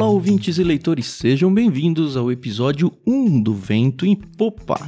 Olá, ouvintes e leitores, sejam bem-vindos ao episódio 1 do Vento em Popa.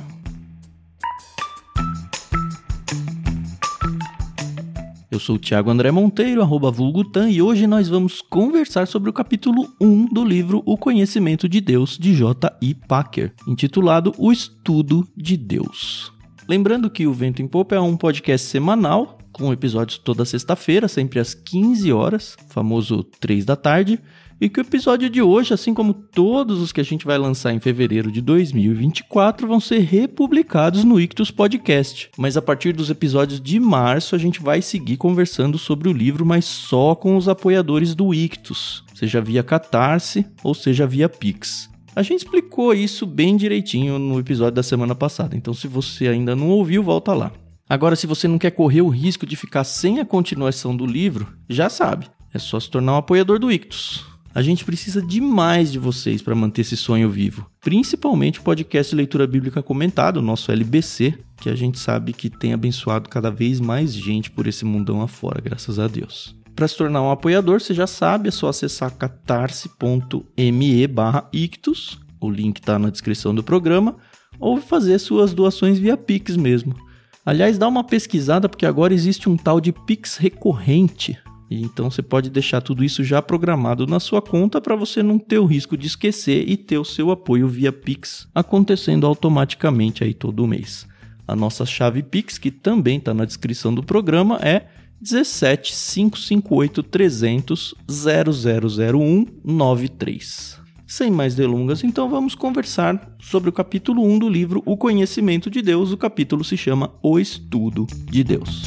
Eu sou o Thiago André Monteiro, arroba Vulgutan, e hoje nós vamos conversar sobre o capítulo 1 do livro O Conhecimento de Deus, de J.I. Packer, intitulado O Estudo de Deus. Lembrando que o Vento em Popa é um podcast semanal, com episódios toda sexta-feira, sempre às 15 horas, famoso 3 da tarde, e que o episódio de hoje, assim como todos os que a gente vai lançar em fevereiro de 2024, vão ser republicados no Ictus Podcast. Mas a partir dos episódios de março, a gente vai seguir conversando sobre o livro, mas só com os apoiadores do Ictus, seja via Catarse ou seja via Pix. A gente explicou isso bem direitinho no episódio da semana passada, então se você ainda não ouviu, volta lá. Agora, se você não quer correr o risco de ficar sem a continuação do livro, já sabe, é só se tornar um apoiador do Ictus. A gente precisa demais de vocês para manter esse sonho vivo. Principalmente o podcast Leitura Bíblica Comentada, o nosso LBC, que a gente sabe que tem abençoado cada vez mais gente por esse mundão afora, graças a Deus. Para se tornar um apoiador, você já sabe, é só acessar catarse.me ictus, o link está na descrição do programa, ou fazer suas doações via Pix mesmo. Aliás, dá uma pesquisada porque agora existe um tal de Pix recorrente, então você pode deixar tudo isso já programado na sua conta para você não ter o risco de esquecer e ter o seu apoio via Pix acontecendo automaticamente aí todo mês. A nossa chave Pix, que também está na descrição do programa, é 17 558 300 0001 93. Sem mais delongas, então vamos conversar sobre o capítulo 1 do livro O Conhecimento de Deus. O capítulo se chama O Estudo de Deus.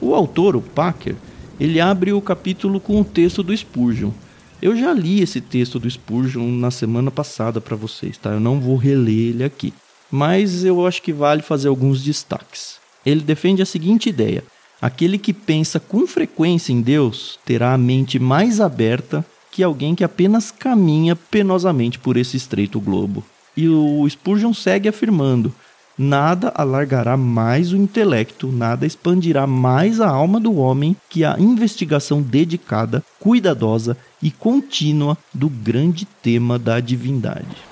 O autor, o Packer, ele abre o capítulo com o texto do Spurgeon. Eu já li esse texto do Spurgeon na semana passada para vocês, tá? Eu não vou reler ele aqui, mas eu acho que vale fazer alguns destaques. Ele defende a seguinte ideia: aquele que pensa com frequência em Deus terá a mente mais aberta que alguém que apenas caminha penosamente por esse estreito globo. E o Spurgeon segue afirmando: nada alargará mais o intelecto, nada expandirá mais a alma do homem que a investigação dedicada, cuidadosa e contínua do grande tema da divindade.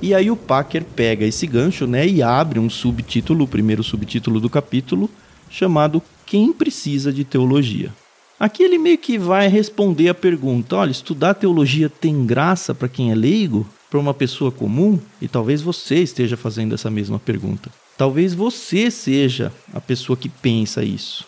E aí o Packer pega esse gancho, né, e abre um subtítulo, o primeiro subtítulo do capítulo, chamado Quem precisa de teologia? Aqui ele meio que vai responder a pergunta: olha, estudar teologia tem graça para quem é leigo? Para uma pessoa comum? E talvez você esteja fazendo essa mesma pergunta. Talvez você seja a pessoa que pensa isso.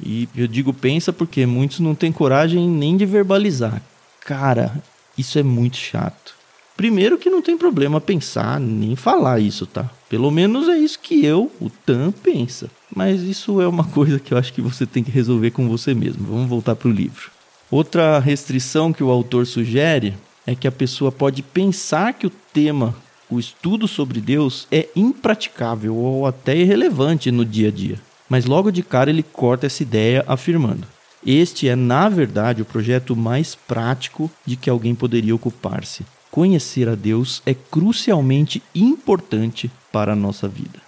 E eu digo pensa porque muitos não têm coragem nem de verbalizar. Cara, isso é muito chato. Primeiro que não tem problema pensar nem falar isso, tá? Pelo menos é isso que eu, o Tan, pensa. Mas isso é uma coisa que eu acho que você tem que resolver com você mesmo. Vamos voltar para o livro. Outra restrição que o autor sugere é que a pessoa pode pensar que o tema, o estudo sobre Deus, é impraticável ou até irrelevante no dia a dia. Mas logo de cara ele corta essa ideia afirmando: Este é, na verdade, o projeto mais prático de que alguém poderia ocupar-se conhecer a Deus é crucialmente importante para a nossa vida.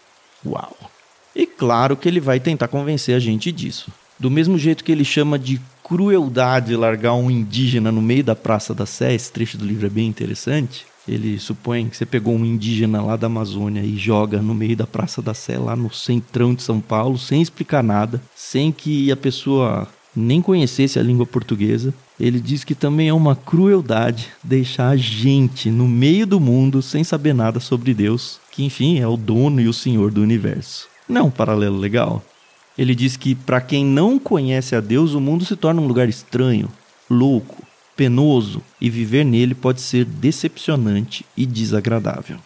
Uau! E claro que ele vai tentar convencer a gente disso. Do mesmo jeito que ele chama de crueldade largar um indígena no meio da Praça da Sé, esse trecho do livro é bem interessante. Ele supõe que você pegou um indígena lá da Amazônia e joga no meio da Praça da Sé, lá no centrão de São Paulo, sem explicar nada, sem que a pessoa nem conhecesse a língua portuguesa, ele diz que também é uma crueldade deixar a gente no meio do mundo sem saber nada sobre Deus, que enfim é o dono e o senhor do universo. Não é um paralelo legal? Ele diz que para quem não conhece a Deus, o mundo se torna um lugar estranho, louco, penoso e viver nele pode ser decepcionante e desagradável.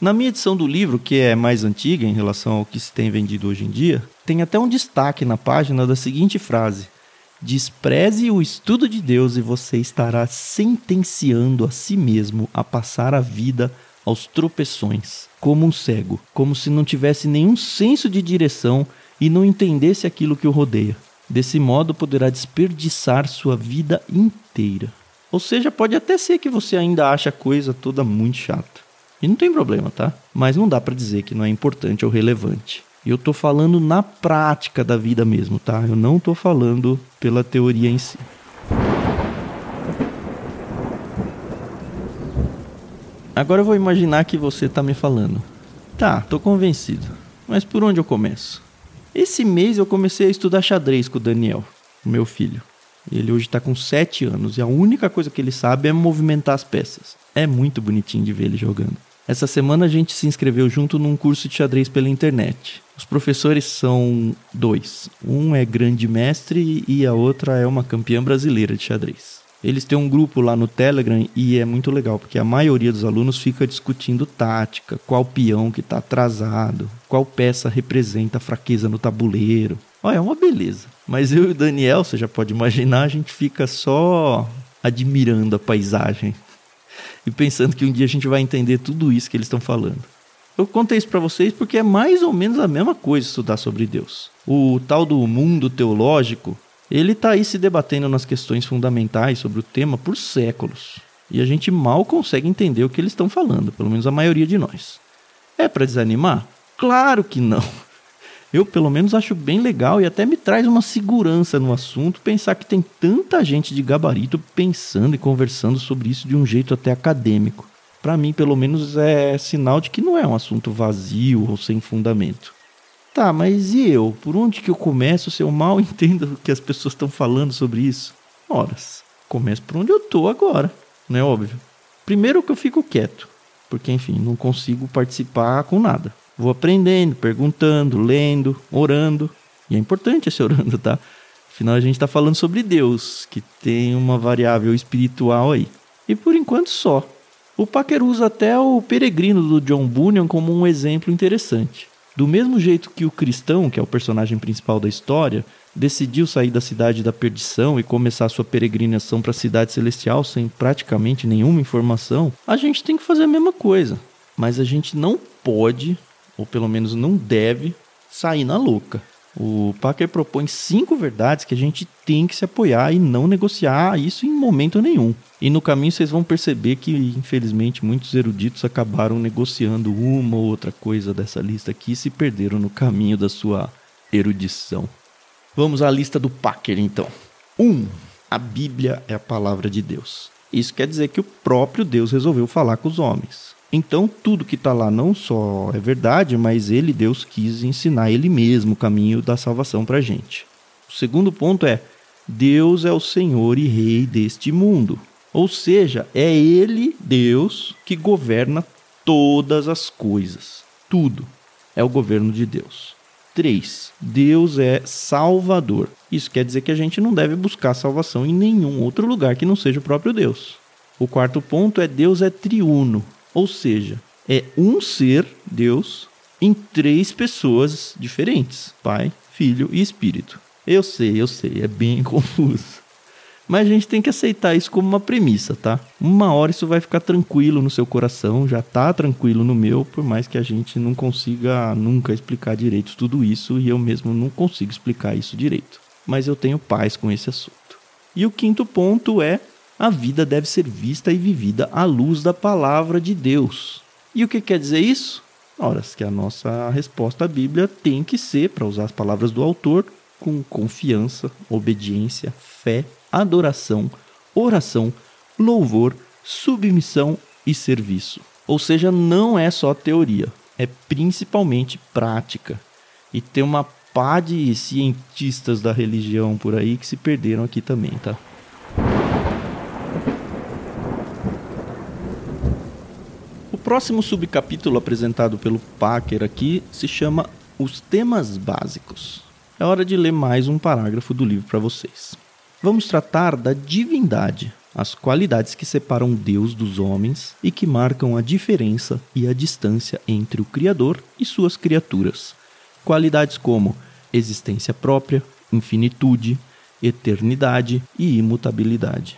Na minha edição do livro, que é mais antiga em relação ao que se tem vendido hoje em dia, tem até um destaque na página da seguinte frase: Despreze o estudo de Deus e você estará sentenciando a si mesmo a passar a vida aos tropeções, como um cego, como se não tivesse nenhum senso de direção e não entendesse aquilo que o rodeia. Desse modo, poderá desperdiçar sua vida inteira. Ou seja, pode até ser que você ainda ache a coisa toda muito chata. E não tem problema, tá? Mas não dá para dizer que não é importante ou relevante. Eu tô falando na prática da vida mesmo, tá? Eu não tô falando pela teoria em si. Agora eu vou imaginar que você tá me falando. Tá, tô convencido. Mas por onde eu começo? Esse mês eu comecei a estudar xadrez com o Daniel, o meu filho. Ele hoje está com 7 anos e a única coisa que ele sabe é movimentar as peças. É muito bonitinho de ver ele jogando. Essa semana a gente se inscreveu junto num curso de xadrez pela internet. Os professores são dois. Um é grande mestre e a outra é uma campeã brasileira de xadrez. Eles têm um grupo lá no Telegram e é muito legal, porque a maioria dos alunos fica discutindo tática, qual peão que está atrasado, qual peça representa a fraqueza no tabuleiro. Olha, é uma beleza. Mas eu e o Daniel, você já pode imaginar, a gente fica só admirando a paisagem e pensando que um dia a gente vai entender tudo isso que eles estão falando. Eu contei isso para vocês porque é mais ou menos a mesma coisa estudar sobre Deus. O tal do mundo teológico ele está aí se debatendo nas questões fundamentais sobre o tema por séculos. E a gente mal consegue entender o que eles estão falando, pelo menos a maioria de nós. É para desanimar? Claro que não. Eu, pelo menos, acho bem legal e até me traz uma segurança no assunto pensar que tem tanta gente de gabarito pensando e conversando sobre isso de um jeito até acadêmico. Para mim, pelo menos, é sinal de que não é um assunto vazio ou sem fundamento. Tá, mas e eu? Por onde que eu começo se eu mal entendo o que as pessoas estão falando sobre isso? Horas. Começo por onde eu tô agora, não é óbvio? Primeiro que eu fico quieto, porque enfim, não consigo participar com nada. Vou aprendendo, perguntando, lendo, orando. E é importante esse orando, tá? Afinal, a gente está falando sobre Deus, que tem uma variável espiritual aí. E por enquanto só. O Packer usa até o peregrino do John Bunyan como um exemplo interessante. Do mesmo jeito que o cristão, que é o personagem principal da história, decidiu sair da cidade da perdição e começar sua peregrinação para a cidade celestial sem praticamente nenhuma informação, a gente tem que fazer a mesma coisa. Mas a gente não pode, ou pelo menos não deve, sair na louca. O Packer propõe cinco verdades que a gente tem que se apoiar e não negociar isso em momento nenhum. E no caminho vocês vão perceber que, infelizmente, muitos eruditos acabaram negociando uma ou outra coisa dessa lista aqui e se perderam no caminho da sua erudição. Vamos à lista do Packer, então. 1. Um, a Bíblia é a palavra de Deus. Isso quer dizer que o próprio Deus resolveu falar com os homens. Então, tudo que está lá não só é verdade, mas ele, Deus, quis ensinar ele mesmo o caminho da salvação para a gente. O segundo ponto é: Deus é o Senhor e Rei deste mundo. Ou seja, é Ele, Deus, que governa todas as coisas. Tudo é o governo de Deus. 3. Deus é Salvador. Isso quer dizer que a gente não deve buscar salvação em nenhum outro lugar que não seja o próprio Deus. O quarto ponto é Deus é triuno. Ou seja, é um ser, Deus, em três pessoas diferentes: Pai, Filho e Espírito. Eu sei, eu sei, é bem confuso. Mas a gente tem que aceitar isso como uma premissa, tá? Uma hora isso vai ficar tranquilo no seu coração, já tá tranquilo no meu, por mais que a gente não consiga nunca explicar direito tudo isso e eu mesmo não consigo explicar isso direito. Mas eu tenho paz com esse assunto. E o quinto ponto é a vida deve ser vista e vivida à luz da palavra de Deus. E o que quer dizer isso? Ora, que a nossa resposta à Bíblia tem que ser, para usar as palavras do autor, com confiança, obediência, fé, adoração, oração, louvor, submissão e serviço. Ou seja, não é só teoria, é principalmente prática. E tem uma pá de cientistas da religião por aí que se perderam aqui também, tá? próximo subcapítulo apresentado pelo Packer aqui se chama Os Temas Básicos. É hora de ler mais um parágrafo do livro para vocês. Vamos tratar da divindade, as qualidades que separam Deus dos homens e que marcam a diferença e a distância entre o Criador e suas criaturas. Qualidades como existência própria, infinitude, eternidade e imutabilidade.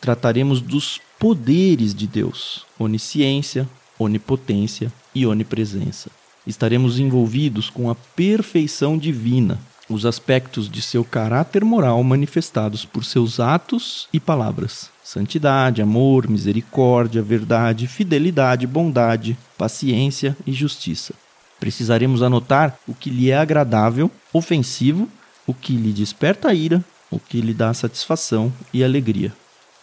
Trataremos dos poderes de Deus, onisciência, onipotência e onipresença. Estaremos envolvidos com a perfeição divina, os aspectos de seu caráter moral manifestados por seus atos e palavras: santidade, amor, misericórdia, verdade, fidelidade, bondade, paciência e justiça. Precisaremos anotar o que lhe é agradável, ofensivo, o que lhe desperta ira, o que lhe dá satisfação e alegria.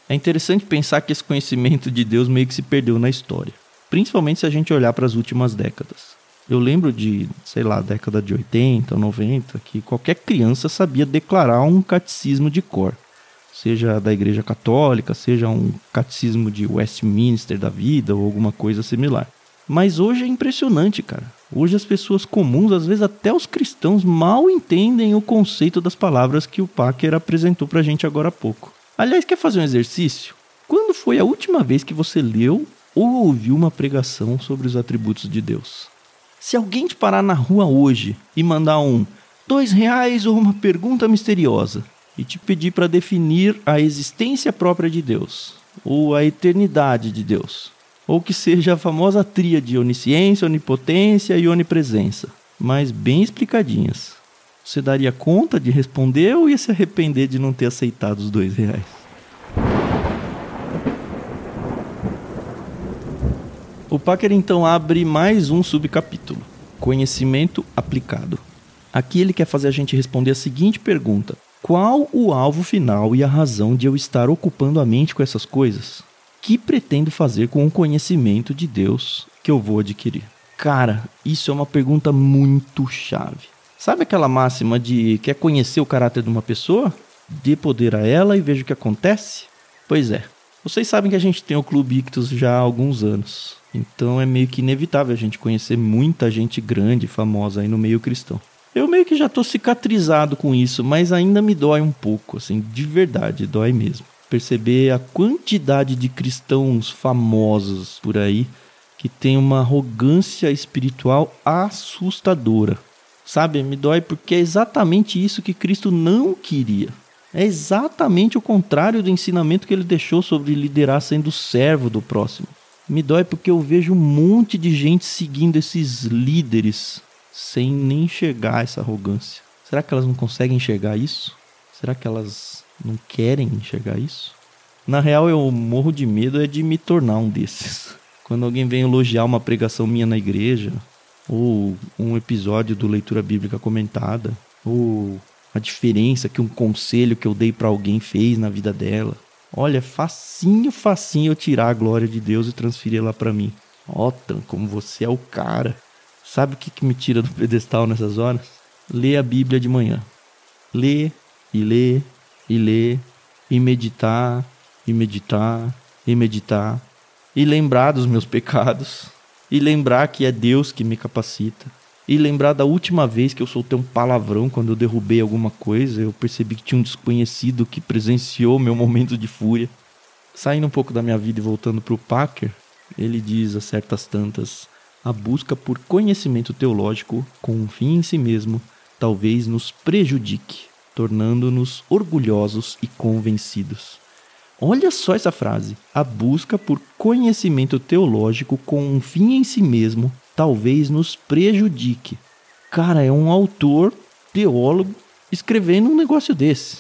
É interessante pensar que esse conhecimento de Deus meio que se perdeu na história, principalmente se a gente olhar para as últimas décadas. Eu lembro de, sei lá, década de 80, 90, que qualquer criança sabia declarar um catecismo de cor, seja da Igreja Católica, seja um catecismo de Westminster da vida ou alguma coisa similar. Mas hoje é impressionante, cara. Hoje as pessoas comuns, às vezes até os cristãos, mal entendem o conceito das palavras que o Packer apresentou pra gente agora há pouco. Aliás, quer fazer um exercício? Quando foi a última vez que você leu ou ouviu uma pregação sobre os atributos de Deus? Se alguém te parar na rua hoje e mandar um dois reais ou uma pergunta misteriosa e te pedir para definir a existência própria de Deus ou a eternidade de Deus, ou que seja a famosa tríade onisciência, onipotência e onipresença, mas bem explicadinhas. Você daria conta de responder ou ia se arrepender de não ter aceitado os dois reais? O Packer então abre mais um subcapítulo: Conhecimento aplicado. Aqui ele quer fazer a gente responder a seguinte pergunta: Qual o alvo final e a razão de eu estar ocupando a mente com essas coisas? que pretendo fazer com o conhecimento de Deus que eu vou adquirir? Cara, isso é uma pergunta muito chave. Sabe aquela máxima de quer conhecer o caráter de uma pessoa? Dê poder a ela e veja o que acontece? Pois é. Vocês sabem que a gente tem o Clube Ictus já há alguns anos. Então é meio que inevitável a gente conhecer muita gente grande, famosa aí no meio cristão. Eu meio que já tô cicatrizado com isso, mas ainda me dói um pouco, assim, de verdade, dói mesmo perceber a quantidade de cristãos famosos por aí que tem uma arrogância espiritual assustadora. Sabe, me dói porque é exatamente isso que Cristo não queria. É exatamente o contrário do ensinamento que ele deixou sobre liderar sendo servo do próximo. Me dói porque eu vejo um monte de gente seguindo esses líderes sem nem enxergar essa arrogância. Será que elas não conseguem enxergar isso? Será que elas não querem enxergar isso? Na real, eu morro de medo é de me tornar um desses. Quando alguém vem elogiar uma pregação minha na igreja, ou um episódio do Leitura Bíblica comentada, ou a diferença que um conselho que eu dei para alguém fez na vida dela. Olha, facinho, facinho eu tirar a glória de Deus e transferir ela para mim. Otan, como você é o cara. Sabe o que, que me tira do pedestal nessas horas? Ler a Bíblia de manhã. Ler e ler e ler e meditar e meditar e meditar e lembrar dos meus pecados e lembrar que é Deus que me capacita e lembrar da última vez que eu soltei um palavrão quando eu derrubei alguma coisa, eu percebi que tinha um desconhecido que presenciou meu momento de fúria. Saindo um pouco da minha vida e voltando para o Packer, ele diz a certas tantas: a busca por conhecimento teológico com um fim em si mesmo talvez nos prejudique tornando-nos orgulhosos e convencidos. Olha só essa frase. A busca por conhecimento teológico com um fim em si mesmo talvez nos prejudique. Cara, é um autor, teólogo, escrevendo um negócio desse.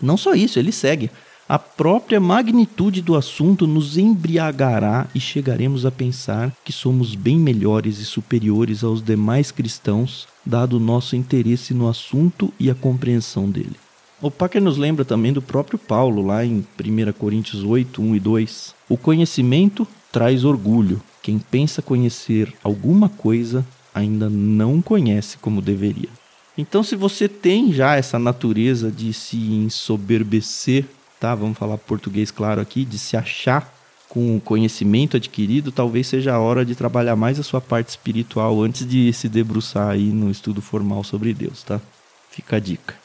Não só isso, ele segue. A própria magnitude do assunto nos embriagará e chegaremos a pensar que somos bem melhores e superiores aos demais cristãos, dado o nosso interesse no assunto e a compreensão dele. O Packer nos lembra também do próprio Paulo, lá em 1 Coríntios 8, 1 e 2. O conhecimento traz orgulho. Quem pensa conhecer alguma coisa ainda não conhece como deveria. Então, se você tem já essa natureza de se ensoberbecer tá? Vamos falar português claro aqui, de se achar com o conhecimento adquirido, talvez seja a hora de trabalhar mais a sua parte espiritual antes de se debruçar aí no estudo formal sobre Deus, tá? Fica a dica.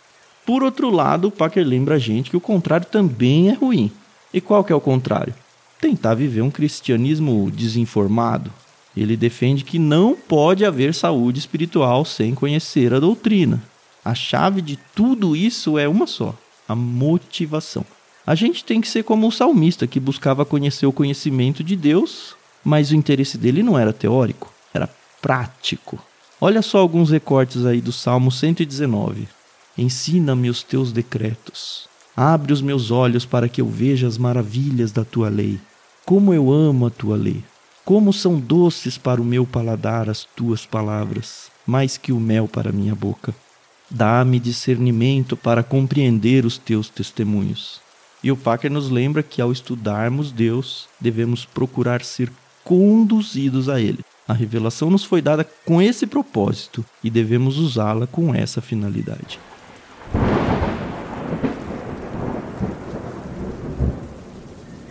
Por outro lado, o Packer lembra a gente que o contrário também é ruim. E qual que é o contrário? Tentar viver um cristianismo desinformado. Ele defende que não pode haver saúde espiritual sem conhecer a doutrina. A chave de tudo isso é uma só: a motivação. A gente tem que ser como o salmista que buscava conhecer o conhecimento de Deus, mas o interesse dele não era teórico, era prático. Olha só alguns recortes aí do Salmo 119. ensina-me os teus decretos. Abre os meus olhos para que eu veja as maravilhas da tua lei. Como eu amo a tua lei. Como são doces para o meu paladar as tuas palavras, mais que o mel para minha boca. Dá-me discernimento para compreender os teus testemunhos. E o Packer nos lembra que ao estudarmos Deus, devemos procurar ser conduzidos a Ele. A revelação nos foi dada com esse propósito e devemos usá-la com essa finalidade.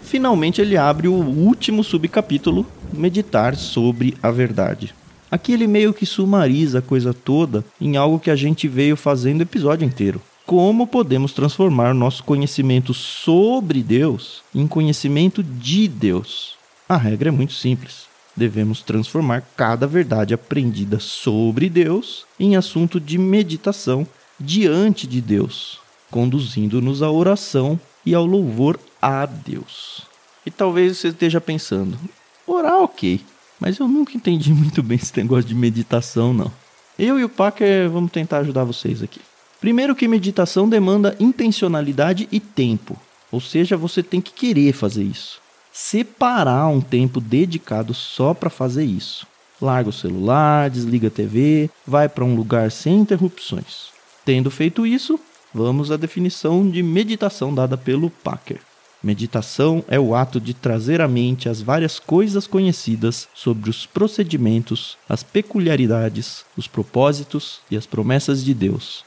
Finalmente, ele abre o último subcapítulo, Meditar sobre a Verdade. Aqui ele meio que sumariza a coisa toda em algo que a gente veio fazendo o episódio inteiro. Como podemos transformar nosso conhecimento sobre Deus em conhecimento de Deus? A regra é muito simples. Devemos transformar cada verdade aprendida sobre Deus em assunto de meditação diante de Deus, conduzindo-nos à oração e ao louvor a Deus. E talvez você esteja pensando: orar, ok, mas eu nunca entendi muito bem esse negócio de meditação, não. Eu e o Packer vamos tentar ajudar vocês aqui. Primeiro que meditação demanda intencionalidade e tempo, ou seja, você tem que querer fazer isso. Separar um tempo dedicado só para fazer isso. Larga o celular, desliga a TV, vai para um lugar sem interrupções. Tendo feito isso, vamos à definição de meditação dada pelo Packer. Meditação é o ato de trazer à mente as várias coisas conhecidas sobre os procedimentos, as peculiaridades, os propósitos e as promessas de Deus.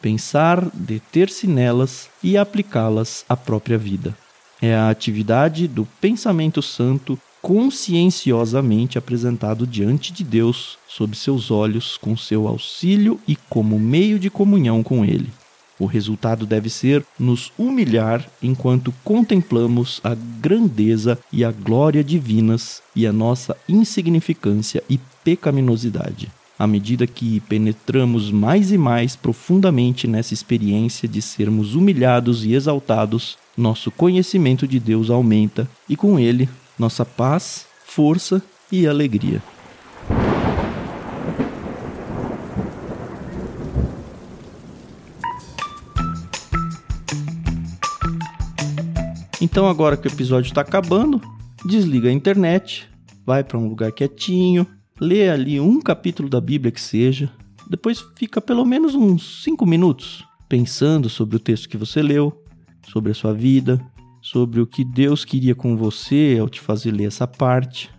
Pensar, deter-se nelas e aplicá-las à própria vida. É a atividade do pensamento santo conscienciosamente apresentado diante de Deus, sob seus olhos, com seu auxílio e como meio de comunhão com Ele. O resultado deve ser nos humilhar enquanto contemplamos a grandeza e a glória divinas e a nossa insignificância e pecaminosidade. À medida que penetramos mais e mais profundamente nessa experiência de sermos humilhados e exaltados, nosso conhecimento de Deus aumenta e com ele nossa paz, força e alegria. Então, agora que o episódio está acabando, desliga a internet, vai para um lugar quietinho, lê ali um capítulo da Bíblia que seja, depois fica pelo menos uns 5 minutos pensando sobre o texto que você leu, sobre a sua vida, sobre o que Deus queria com você ao te fazer ler essa parte.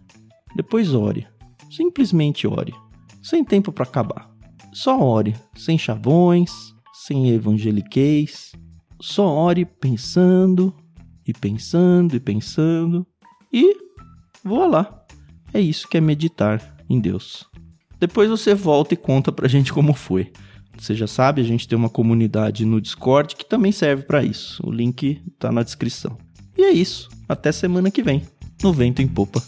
Depois ore, simplesmente ore, sem tempo para acabar. Só ore, sem chavões, sem evangeliquez. Só ore pensando e pensando e pensando e voa lá. É isso que é meditar em Deus. Depois você volta e conta pra gente como foi. Você já sabe, a gente tem uma comunidade no Discord que também serve para isso. O link tá na descrição. E é isso. Até semana que vem, no Vento em Popa.